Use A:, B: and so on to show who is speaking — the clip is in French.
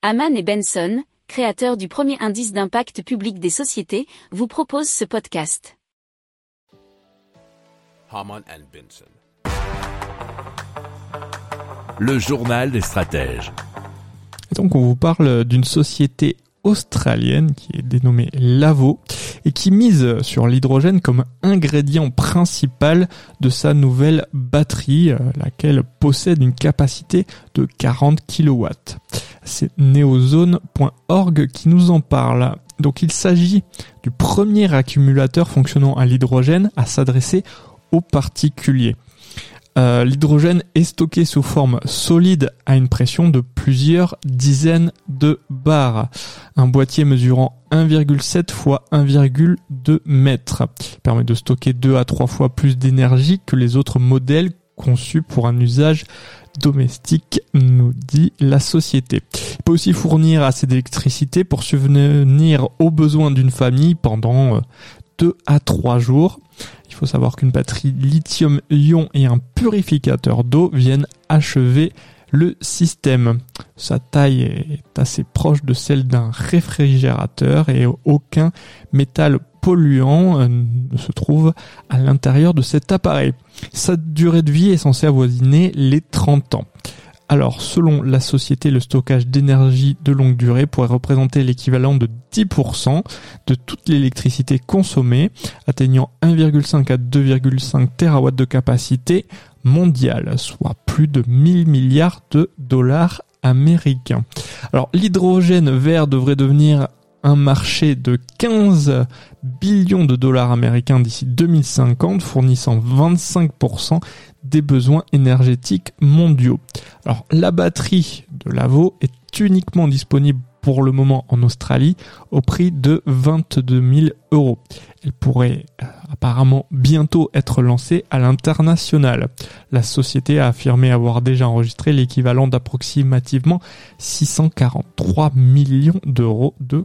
A: Haman et Benson, créateurs du premier indice d'impact public des sociétés, vous proposent ce podcast.
B: Haman and Benson. Le journal des stratèges.
C: Et donc on vous parle d'une société australienne qui est dénommée Lavo et qui mise sur l'hydrogène comme ingrédient principal de sa nouvelle batterie, euh, laquelle possède une capacité de 40 kW. C'est neozone.org qui nous en parle. Donc il s'agit du premier accumulateur fonctionnant à l'hydrogène à s'adresser aux particuliers. Euh, l'hydrogène est stocké sous forme solide à une pression de plusieurs dizaines de bars. Un boîtier mesurant 1,7 fois 1,2 mètres permet de stocker 2 à 3 fois plus d'énergie que les autres modèles conçus pour un usage domestique, nous dit la société. Il peut aussi fournir assez d'électricité pour subvenir aux besoins d'une famille pendant 2 euh, à 3 jours. Il faut savoir qu'une batterie lithium-ion et un purificateur d'eau viennent achever le système. Sa taille est assez proche de celle d'un réfrigérateur et aucun métal polluant euh, se trouve à l'intérieur de cet appareil. Sa durée de vie est censée avoisiner les 30 ans. Alors, selon la société, le stockage d'énergie de longue durée pourrait représenter l'équivalent de 10% de toute l'électricité consommée, atteignant 1,5 à 2,5 TW de capacité mondiale, soit plus de 1000 milliards de dollars américains. Alors, l'hydrogène vert devrait devenir un marché de 15 billions de dollars américains d'ici 2050, fournissant 25% des besoins énergétiques mondiaux. Alors la batterie de Lavo est uniquement disponible pour le moment en Australie au prix de 22 000 euros. Elle pourrait euh, apparemment bientôt être lancée à l'international. La société a affirmé avoir déjà enregistré l'équivalent d'approximativement 643 millions d'euros de